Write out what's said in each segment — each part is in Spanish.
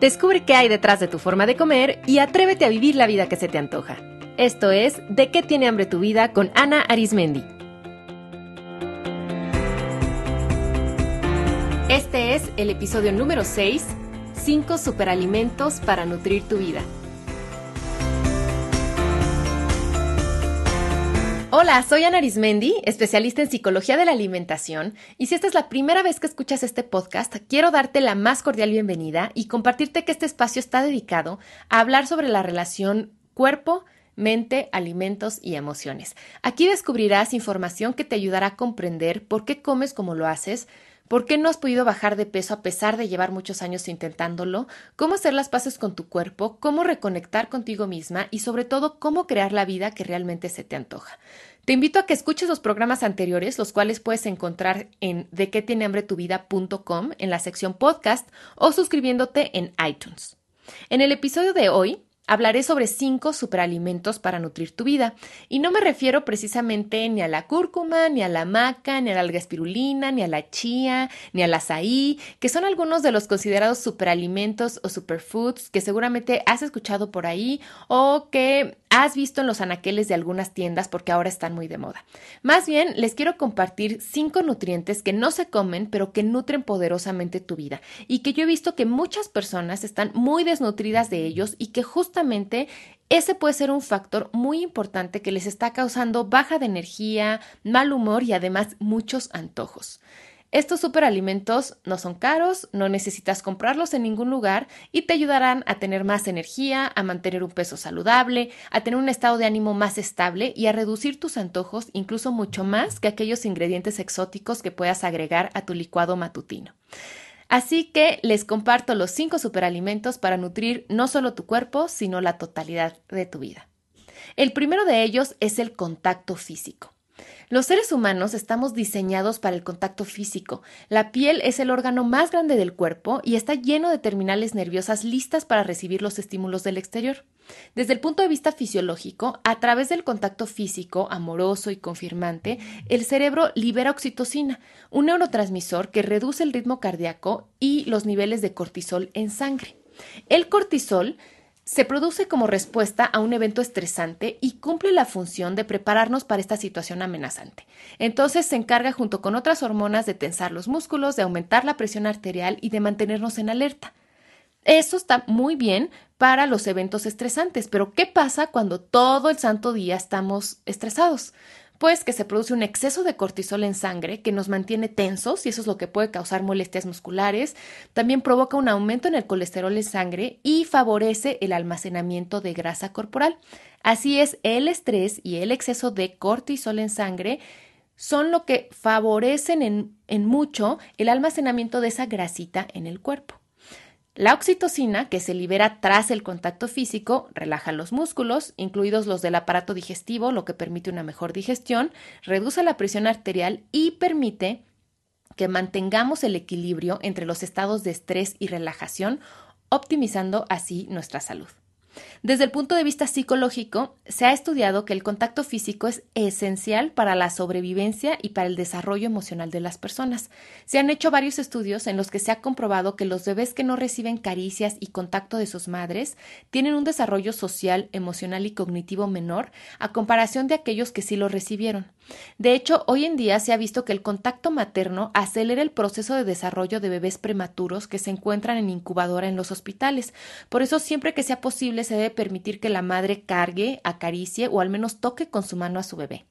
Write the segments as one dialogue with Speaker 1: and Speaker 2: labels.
Speaker 1: Descubre qué hay detrás de tu forma de comer y atrévete a vivir la vida que se te antoja. Esto es De qué tiene hambre tu vida con Ana Arismendi. Este es el episodio número 6, 5 superalimentos para nutrir tu vida. Hola, soy Ana Arismendi, especialista en psicología de la alimentación, y si esta es la primera vez que escuchas este podcast, quiero darte la más cordial bienvenida y compartirte que este espacio está dedicado a hablar sobre la relación cuerpo, mente, alimentos y emociones. Aquí descubrirás información que te ayudará a comprender por qué comes como lo haces, ¿Por qué no has podido bajar de peso a pesar de llevar muchos años intentándolo? ¿Cómo hacer las paces con tu cuerpo? ¿Cómo reconectar contigo misma? Y sobre todo, cómo crear la vida que realmente se te antoja. Te invito a que escuches los programas anteriores, los cuales puedes encontrar en de qué tiene hambre tu vida.com en la sección podcast o suscribiéndote en iTunes. En el episodio de hoy hablaré sobre cinco superalimentos para nutrir tu vida. Y no me refiero precisamente ni a la cúrcuma, ni a la maca, ni a la alga espirulina, ni a la chía, ni al azaí, que son algunos de los considerados superalimentos o superfoods que seguramente has escuchado por ahí o que has visto en los anaqueles de algunas tiendas porque ahora están muy de moda. Más bien, les quiero compartir cinco nutrientes que no se comen, pero que nutren poderosamente tu vida y que yo he visto que muchas personas están muy desnutridas de ellos y que justamente ese puede ser un factor muy importante que les está causando baja de energía, mal humor y además muchos antojos. Estos superalimentos no son caros, no necesitas comprarlos en ningún lugar y te ayudarán a tener más energía, a mantener un peso saludable, a tener un estado de ánimo más estable y a reducir tus antojos incluso mucho más que aquellos ingredientes exóticos que puedas agregar a tu licuado matutino. Así que les comparto los 5 superalimentos para nutrir no solo tu cuerpo, sino la totalidad de tu vida. El primero de ellos es el contacto físico. Los seres humanos estamos diseñados para el contacto físico. La piel es el órgano más grande del cuerpo y está lleno de terminales nerviosas listas para recibir los estímulos del exterior. Desde el punto de vista fisiológico, a través del contacto físico, amoroso y confirmante, el cerebro libera oxitocina, un neurotransmisor que reduce el ritmo cardíaco y los niveles de cortisol en sangre. El cortisol se produce como respuesta a un evento estresante y cumple la función de prepararnos para esta situación amenazante. Entonces se encarga junto con otras hormonas de tensar los músculos, de aumentar la presión arterial y de mantenernos en alerta. Eso está muy bien para los eventos estresantes, pero ¿qué pasa cuando todo el santo día estamos estresados? Pues que se produce un exceso de cortisol en sangre que nos mantiene tensos y eso es lo que puede causar molestias musculares. También provoca un aumento en el colesterol en sangre y favorece el almacenamiento de grasa corporal. Así es, el estrés y el exceso de cortisol en sangre son lo que favorecen en, en mucho el almacenamiento de esa grasita en el cuerpo. La oxitocina, que se libera tras el contacto físico, relaja los músculos, incluidos los del aparato digestivo, lo que permite una mejor digestión, reduce la presión arterial y permite que mantengamos el equilibrio entre los estados de estrés y relajación, optimizando así nuestra salud. Desde el punto de vista psicológico, se ha estudiado que el contacto físico es esencial para la sobrevivencia y para el desarrollo emocional de las personas. Se han hecho varios estudios en los que se ha comprobado que los bebés que no reciben caricias y contacto de sus madres tienen un desarrollo social, emocional y cognitivo menor a comparación de aquellos que sí lo recibieron. De hecho, hoy en día se ha visto que el contacto materno acelera el proceso de desarrollo de bebés prematuros que se encuentran en incubadora en los hospitales. Por eso, siempre que sea posible, se debe permitir que la madre cargue, acaricie o al menos toque con su mano a su bebé.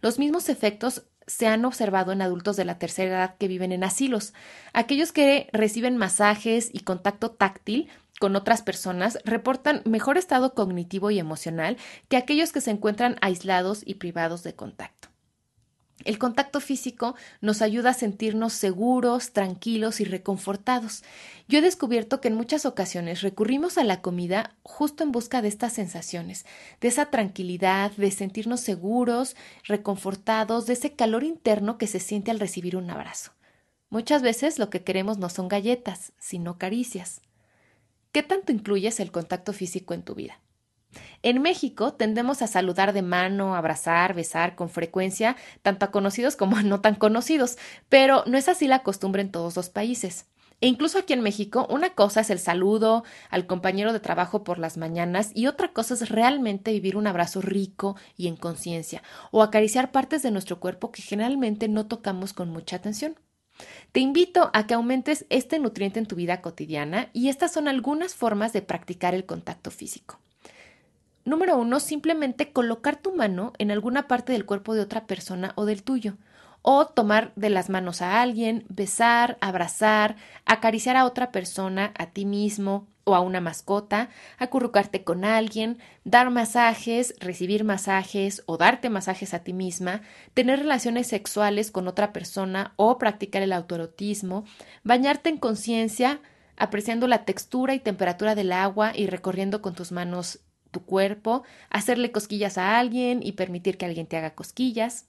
Speaker 1: Los mismos efectos se han observado en adultos de la tercera edad que viven en asilos. Aquellos que reciben masajes y contacto táctil con otras personas reportan mejor estado cognitivo y emocional que aquellos que se encuentran aislados y privados de contacto. El contacto físico nos ayuda a sentirnos seguros, tranquilos y reconfortados. Yo he descubierto que en muchas ocasiones recurrimos a la comida justo en busca de estas sensaciones, de esa tranquilidad, de sentirnos seguros, reconfortados, de ese calor interno que se siente al recibir un abrazo. Muchas veces lo que queremos no son galletas, sino caricias. ¿Qué tanto incluyes el contacto físico en tu vida? En México tendemos a saludar de mano, abrazar, besar con frecuencia, tanto a conocidos como a no tan conocidos, pero no es así la costumbre en todos los países. E incluso aquí en México, una cosa es el saludo al compañero de trabajo por las mañanas y otra cosa es realmente vivir un abrazo rico y en conciencia, o acariciar partes de nuestro cuerpo que generalmente no tocamos con mucha atención. Te invito a que aumentes este nutriente en tu vida cotidiana y estas son algunas formas de practicar el contacto físico. Número uno, simplemente colocar tu mano en alguna parte del cuerpo de otra persona o del tuyo. O tomar de las manos a alguien, besar, abrazar, acariciar a otra persona, a ti mismo o a una mascota, acurrucarte con alguien, dar masajes, recibir masajes o darte masajes a ti misma, tener relaciones sexuales con otra persona o practicar el autoerotismo, bañarte en conciencia, apreciando la textura y temperatura del agua y recorriendo con tus manos tu cuerpo, hacerle cosquillas a alguien y permitir que alguien te haga cosquillas,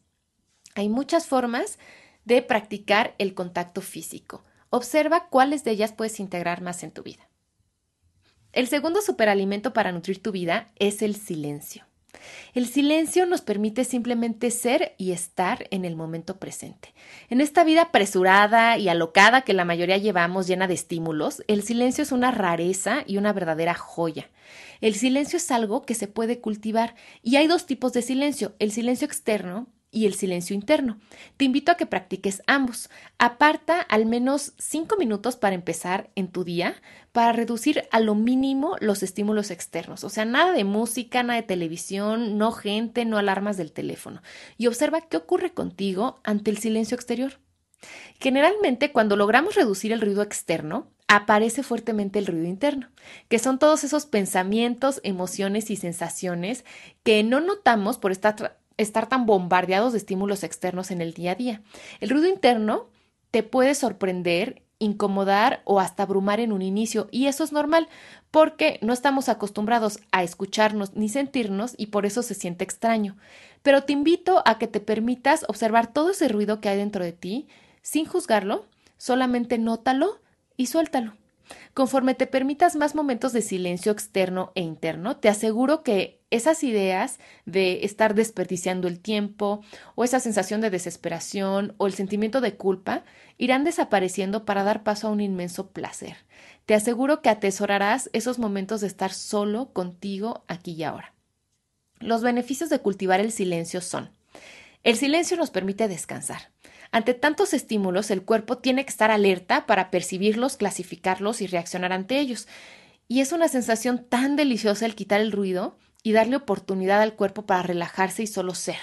Speaker 1: hay muchas formas de practicar el contacto físico. Observa cuáles de ellas puedes integrar más en tu vida. El segundo superalimento para nutrir tu vida es el silencio. El silencio nos permite simplemente ser y estar en el momento presente. En esta vida apresurada y alocada que la mayoría llevamos llena de estímulos, el silencio es una rareza y una verdadera joya. El silencio es algo que se puede cultivar y hay dos tipos de silencio, el silencio externo y el silencio interno. Te invito a que practiques ambos. Aparta al menos cinco minutos para empezar en tu día para reducir a lo mínimo los estímulos externos. O sea, nada de música, nada de televisión, no gente, no alarmas del teléfono. Y observa qué ocurre contigo ante el silencio exterior. Generalmente, cuando logramos reducir el ruido externo, aparece fuertemente el ruido interno, que son todos esos pensamientos, emociones y sensaciones que no notamos por estar estar tan bombardeados de estímulos externos en el día a día. El ruido interno te puede sorprender, incomodar o hasta abrumar en un inicio y eso es normal porque no estamos acostumbrados a escucharnos ni sentirnos y por eso se siente extraño. Pero te invito a que te permitas observar todo ese ruido que hay dentro de ti sin juzgarlo, solamente nótalo y suéltalo. Conforme te permitas más momentos de silencio externo e interno, te aseguro que esas ideas de estar desperdiciando el tiempo o esa sensación de desesperación o el sentimiento de culpa irán desapareciendo para dar paso a un inmenso placer. Te aseguro que atesorarás esos momentos de estar solo contigo aquí y ahora. Los beneficios de cultivar el silencio son el silencio nos permite descansar. Ante tantos estímulos, el cuerpo tiene que estar alerta para percibirlos, clasificarlos y reaccionar ante ellos. Y es una sensación tan deliciosa el quitar el ruido y darle oportunidad al cuerpo para relajarse y solo ser.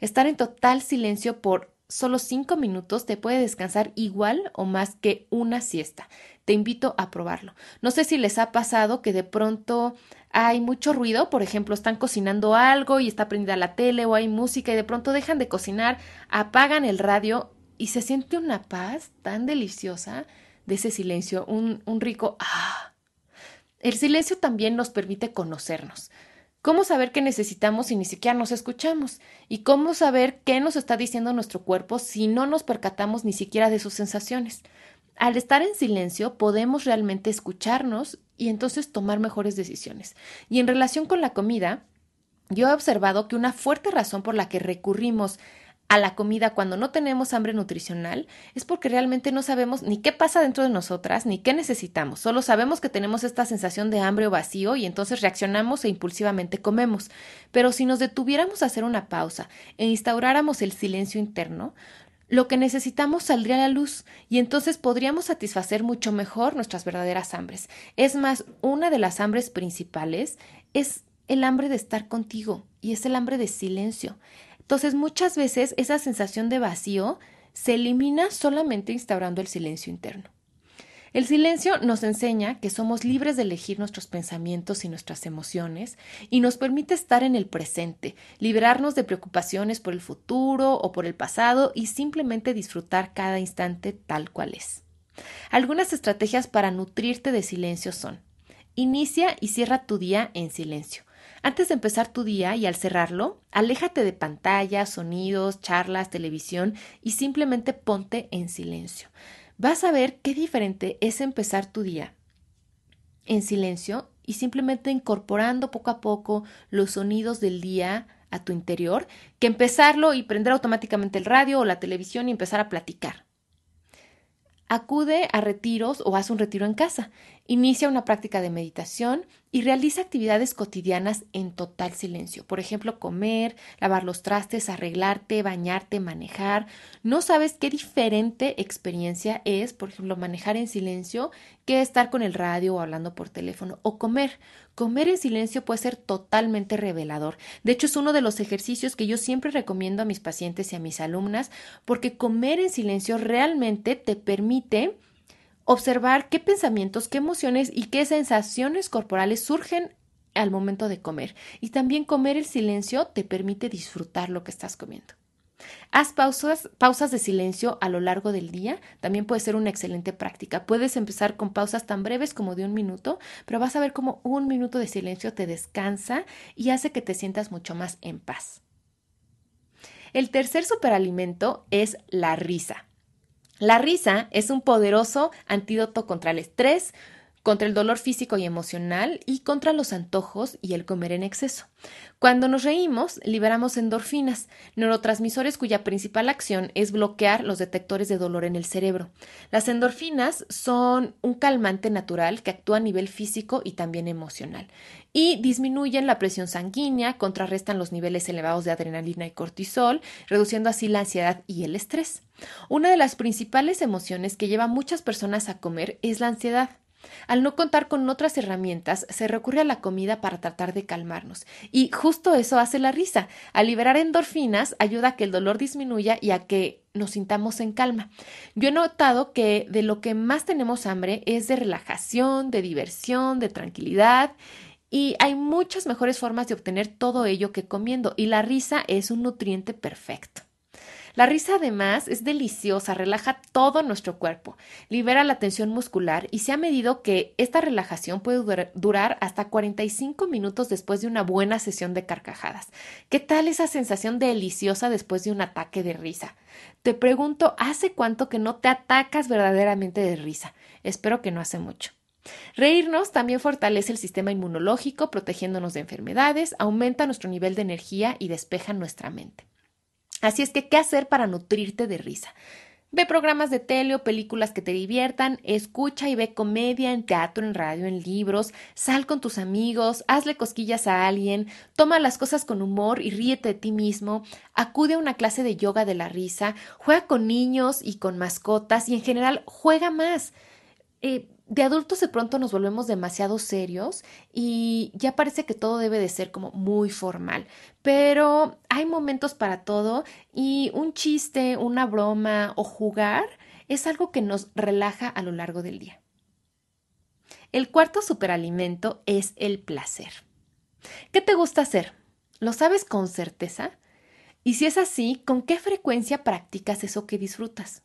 Speaker 1: Estar en total silencio por solo cinco minutos te puede descansar igual o más que una siesta. Te invito a probarlo. No sé si les ha pasado que de pronto hay mucho ruido, por ejemplo, están cocinando algo y está prendida la tele o hay música y de pronto dejan de cocinar, apagan el radio y se siente una paz tan deliciosa de ese silencio, un, un rico ah. El silencio también nos permite conocernos. ¿Cómo saber qué necesitamos si ni siquiera nos escuchamos? ¿Y cómo saber qué nos está diciendo nuestro cuerpo si no nos percatamos ni siquiera de sus sensaciones? Al estar en silencio podemos realmente escucharnos y entonces tomar mejores decisiones. Y en relación con la comida, yo he observado que una fuerte razón por la que recurrimos a la comida cuando no tenemos hambre nutricional es porque realmente no sabemos ni qué pasa dentro de nosotras ni qué necesitamos. Solo sabemos que tenemos esta sensación de hambre o vacío y entonces reaccionamos e impulsivamente comemos. Pero si nos detuviéramos a hacer una pausa e instauráramos el silencio interno, lo que necesitamos saldría a la luz y entonces podríamos satisfacer mucho mejor nuestras verdaderas hambres. Es más, una de las hambres principales es el hambre de estar contigo y es el hambre de silencio. Entonces muchas veces esa sensación de vacío se elimina solamente instaurando el silencio interno. El silencio nos enseña que somos libres de elegir nuestros pensamientos y nuestras emociones y nos permite estar en el presente, liberarnos de preocupaciones por el futuro o por el pasado y simplemente disfrutar cada instante tal cual es. Algunas estrategias para nutrirte de silencio son Inicia y cierra tu día en silencio. Antes de empezar tu día y al cerrarlo, aléjate de pantallas, sonidos, charlas, televisión y simplemente ponte en silencio vas a ver qué diferente es empezar tu día en silencio y simplemente incorporando poco a poco los sonidos del día a tu interior que empezarlo y prender automáticamente el radio o la televisión y empezar a platicar. Acude a retiros o haz un retiro en casa. Inicia una práctica de meditación y realiza actividades cotidianas en total silencio. Por ejemplo, comer, lavar los trastes, arreglarte, bañarte, manejar. No sabes qué diferente experiencia es, por ejemplo, manejar en silencio que estar con el radio o hablando por teléfono o comer. Comer en silencio puede ser totalmente revelador. De hecho, es uno de los ejercicios que yo siempre recomiendo a mis pacientes y a mis alumnas porque comer en silencio realmente te permite observar qué pensamientos, qué emociones y qué sensaciones corporales surgen al momento de comer. Y también comer el silencio te permite disfrutar lo que estás comiendo. Haz pausas, de silencio a lo largo del día, también puede ser una excelente práctica. Puedes empezar con pausas tan breves como de un minuto, pero vas a ver cómo un minuto de silencio te descansa y hace que te sientas mucho más en paz. El tercer superalimento es la risa. La risa es un poderoso antídoto contra el estrés, contra el dolor físico y emocional y contra los antojos y el comer en exceso. Cuando nos reímos, liberamos endorfinas, neurotransmisores cuya principal acción es bloquear los detectores de dolor en el cerebro. Las endorfinas son un calmante natural que actúa a nivel físico y también emocional y disminuyen la presión sanguínea, contrarrestan los niveles elevados de adrenalina y cortisol, reduciendo así la ansiedad y el estrés. Una de las principales emociones que lleva a muchas personas a comer es la ansiedad. Al no contar con otras herramientas, se recurre a la comida para tratar de calmarnos. Y justo eso hace la risa. Al liberar endorfinas, ayuda a que el dolor disminuya y a que nos sintamos en calma. Yo he notado que de lo que más tenemos hambre es de relajación, de diversión, de tranquilidad. Y hay muchas mejores formas de obtener todo ello que comiendo, y la risa es un nutriente perfecto. La risa además es deliciosa, relaja todo nuestro cuerpo, libera la tensión muscular y se ha medido que esta relajación puede durar hasta 45 minutos después de una buena sesión de carcajadas. ¿Qué tal esa sensación deliciosa después de un ataque de risa? Te pregunto, ¿hace cuánto que no te atacas verdaderamente de risa? Espero que no hace mucho. Reírnos también fortalece el sistema inmunológico, protegiéndonos de enfermedades, aumenta nuestro nivel de energía y despeja nuestra mente. Así es que, ¿qué hacer para nutrirte de risa? Ve programas de tele o películas que te diviertan, escucha y ve comedia en teatro, en radio, en libros, sal con tus amigos, hazle cosquillas a alguien, toma las cosas con humor y ríete de ti mismo, acude a una clase de yoga de la risa, juega con niños y con mascotas y en general juega más. Eh, de adultos de pronto nos volvemos demasiado serios y ya parece que todo debe de ser como muy formal, pero hay momentos para todo y un chiste, una broma o jugar es algo que nos relaja a lo largo del día. El cuarto superalimento es el placer. ¿Qué te gusta hacer? ¿Lo sabes con certeza? Y si es así, ¿con qué frecuencia practicas eso que disfrutas?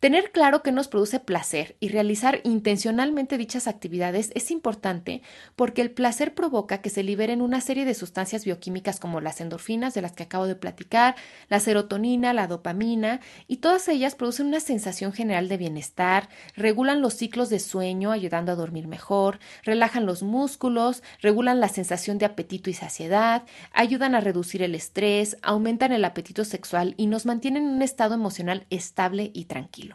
Speaker 1: Tener claro qué nos produce placer y realizar intencionalmente dichas actividades es importante porque el placer provoca que se liberen una serie de sustancias bioquímicas como las endorfinas de las que acabo de platicar, la serotonina, la dopamina, y todas ellas producen una sensación general de bienestar, regulan los ciclos de sueño ayudando a dormir mejor, relajan los músculos, regulan la sensación de apetito y saciedad, ayudan a reducir el estrés, aumentan el apetito sexual y nos mantienen en un estado emocional estable y tranquilo.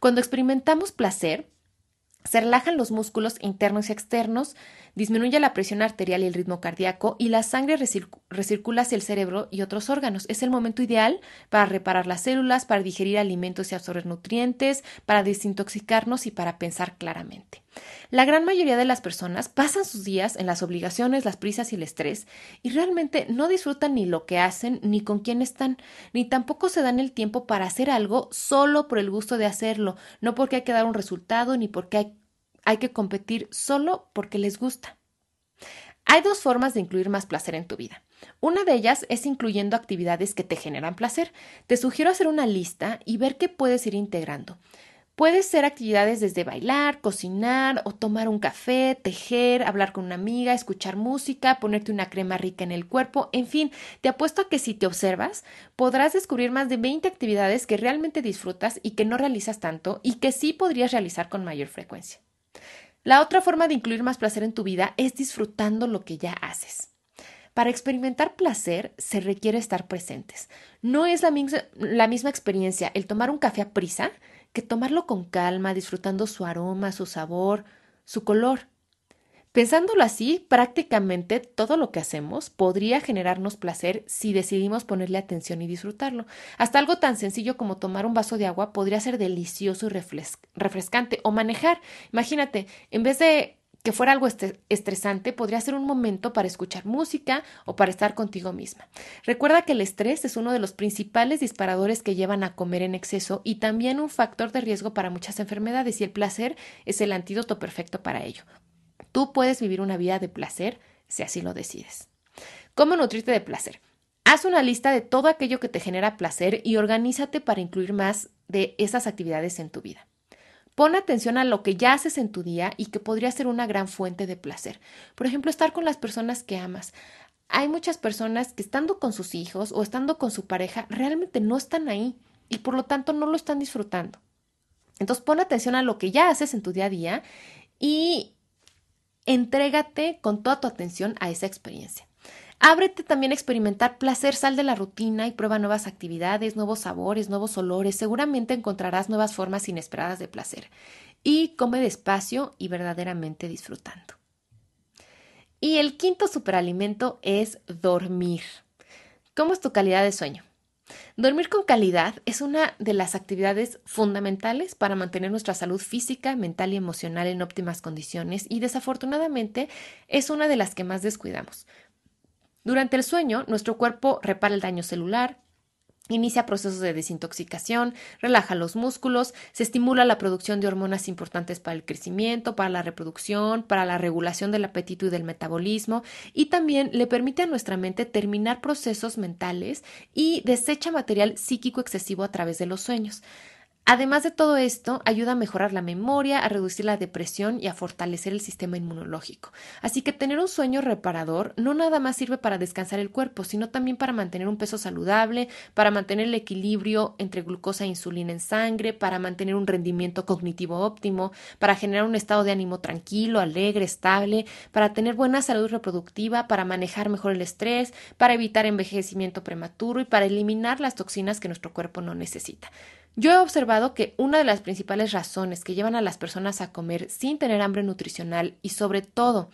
Speaker 1: Cuando experimentamos placer, se relajan los músculos internos y externos, disminuye la presión arterial y el ritmo cardíaco y la sangre recircula hacia el cerebro y otros órganos. Es el momento ideal para reparar las células, para digerir alimentos y absorber nutrientes, para desintoxicarnos y para pensar claramente. La gran mayoría de las personas pasan sus días en las obligaciones, las prisas y el estrés y realmente no disfrutan ni lo que hacen, ni con quién están, ni tampoco se dan el tiempo para hacer algo solo por el gusto de hacerlo, no porque hay que dar un resultado ni porque hay, hay que competir, solo porque les gusta. Hay dos formas de incluir más placer en tu vida. Una de ellas es incluyendo actividades que te generan placer. Te sugiero hacer una lista y ver qué puedes ir integrando. Puede ser actividades desde bailar, cocinar o tomar un café, tejer, hablar con una amiga, escuchar música, ponerte una crema rica en el cuerpo, en fin, te apuesto a que si te observas podrás descubrir más de 20 actividades que realmente disfrutas y que no realizas tanto y que sí podrías realizar con mayor frecuencia. La otra forma de incluir más placer en tu vida es disfrutando lo que ya haces. Para experimentar placer se requiere estar presentes. No es la, misma experiencia el tomar un café a prisa que tomarlo con calma, disfrutando su aroma, su sabor, su color. Pensándolo así, prácticamente todo lo que hacemos podría generarnos placer si decidimos ponerle atención y disfrutarlo. Hasta algo tan sencillo como tomar un vaso de agua podría ser delicioso y refrescante. O manejar. Imagínate, en vez de que fuera algo estresante, podría ser un momento para escuchar música o para estar contigo misma. Recuerda que el estrés es uno de los principales disparadores que llevan a comer en exceso y también un factor de riesgo para muchas enfermedades y el placer es el antídoto perfecto para ello. Tú puedes vivir una vida de placer si así lo decides. ¿Cómo nutrirte de placer? Haz una lista de todo aquello que te genera placer y organízate para incluir más de esas actividades en tu vida. Pon atención a lo que ya haces en tu día y que podría ser una gran fuente de placer. Por ejemplo, estar con las personas que amas. Hay muchas personas que estando con sus hijos o estando con su pareja realmente no están ahí y por lo tanto no lo están disfrutando. Entonces pon atención a lo que ya haces en tu día a día y Entrégate con toda tu atención a esa experiencia. Ábrete también a experimentar placer, sal de la rutina y prueba nuevas actividades, nuevos sabores, nuevos olores. Seguramente encontrarás nuevas formas inesperadas de placer. Y come despacio y verdaderamente disfrutando. Y el quinto superalimento es dormir. ¿Cómo es tu calidad de sueño? Dormir con calidad es una de las actividades fundamentales para mantener nuestra salud física, mental y emocional en óptimas condiciones y desafortunadamente es una de las que más descuidamos. Durante el sueño, nuestro cuerpo repara el daño celular, Inicia procesos de desintoxicación, relaja los músculos, se estimula la producción de hormonas importantes para el crecimiento, para la reproducción, para la regulación del apetito y del metabolismo, y también le permite a nuestra mente terminar procesos mentales y desecha material psíquico excesivo a través de los sueños. Además de todo esto, ayuda a mejorar la memoria, a reducir la depresión y a fortalecer el sistema inmunológico. Así que tener un sueño reparador no nada más sirve para descansar el cuerpo, sino también para mantener un peso saludable, para mantener el equilibrio entre glucosa e insulina en sangre, para mantener un rendimiento cognitivo óptimo, para generar un estado de ánimo tranquilo, alegre, estable, para tener buena salud reproductiva, para manejar mejor el estrés, para evitar envejecimiento prematuro y para eliminar las toxinas que nuestro cuerpo no necesita. Yo he observado que una de las principales razones que llevan a las personas a comer sin tener hambre nutricional y sobre todo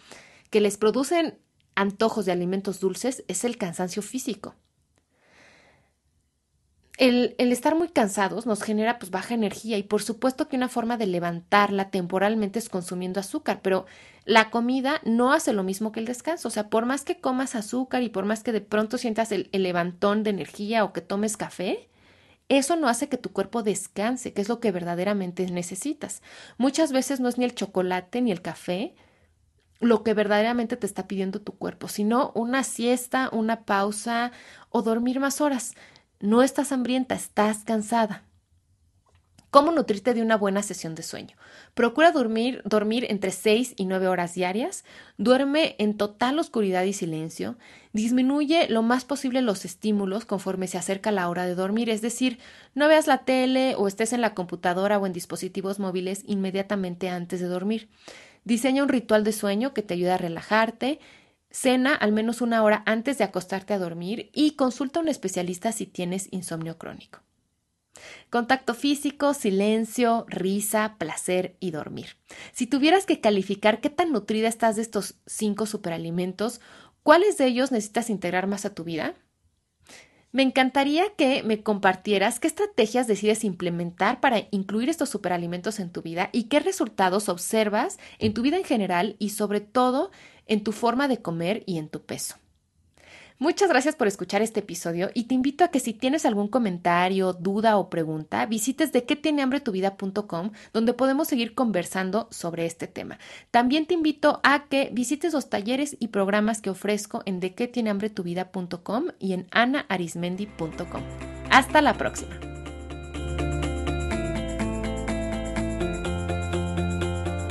Speaker 1: que les producen antojos de alimentos dulces es el cansancio físico. El, estar muy cansados nos genera pues baja energía y por supuesto que una forma de levantarla temporalmente es consumiendo azúcar, pero la comida no hace lo mismo que el descanso. O sea, por más que comas azúcar y por más que de pronto sientas el levantón de energía o que tomes café, eso no hace que tu cuerpo descanse, que es lo que verdaderamente necesitas. Muchas veces no es ni el chocolate ni el café lo que verdaderamente te está pidiendo tu cuerpo, sino una siesta, una pausa o dormir más horas. No estás hambrienta, estás cansada. ¿Cómo nutrirte de una buena sesión de sueño? Procura dormir, dormir entre 6 y 9 horas diarias, duerme en total oscuridad y silencio, disminuye lo más posible los estímulos conforme se acerca la hora de dormir, es decir, no veas la tele o estés en la computadora o en dispositivos móviles inmediatamente antes de dormir. Diseña un ritual de sueño que te ayude a relajarte, cena al menos una hora antes de acostarte a dormir y consulta a un especialista si tienes insomnio crónico. Contacto físico, silencio, risa, placer y dormir. Si tuvieras que calificar qué tan nutrida estás de estos cinco superalimentos, ¿cuáles de ellos necesitas integrar más a tu vida? Me encantaría que me compartieras qué estrategias decides implementar para incluir estos superalimentos en tu vida y qué resultados observas en tu vida en general y sobre todo en tu forma de comer y en tu peso. Muchas gracias por escuchar este episodio y te invito a que si tienes algún comentario, duda o pregunta, visites de qué tiene hambre tu vida.com donde podemos seguir conversando sobre este tema. También te invito a que visites los talleres y programas que ofrezco en de qué tiene hambre tu vida.com y en anaarismendi.com. Hasta la próxima.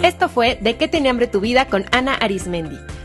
Speaker 1: Esto fue De qué tiene hambre tu vida con Ana Arismendi.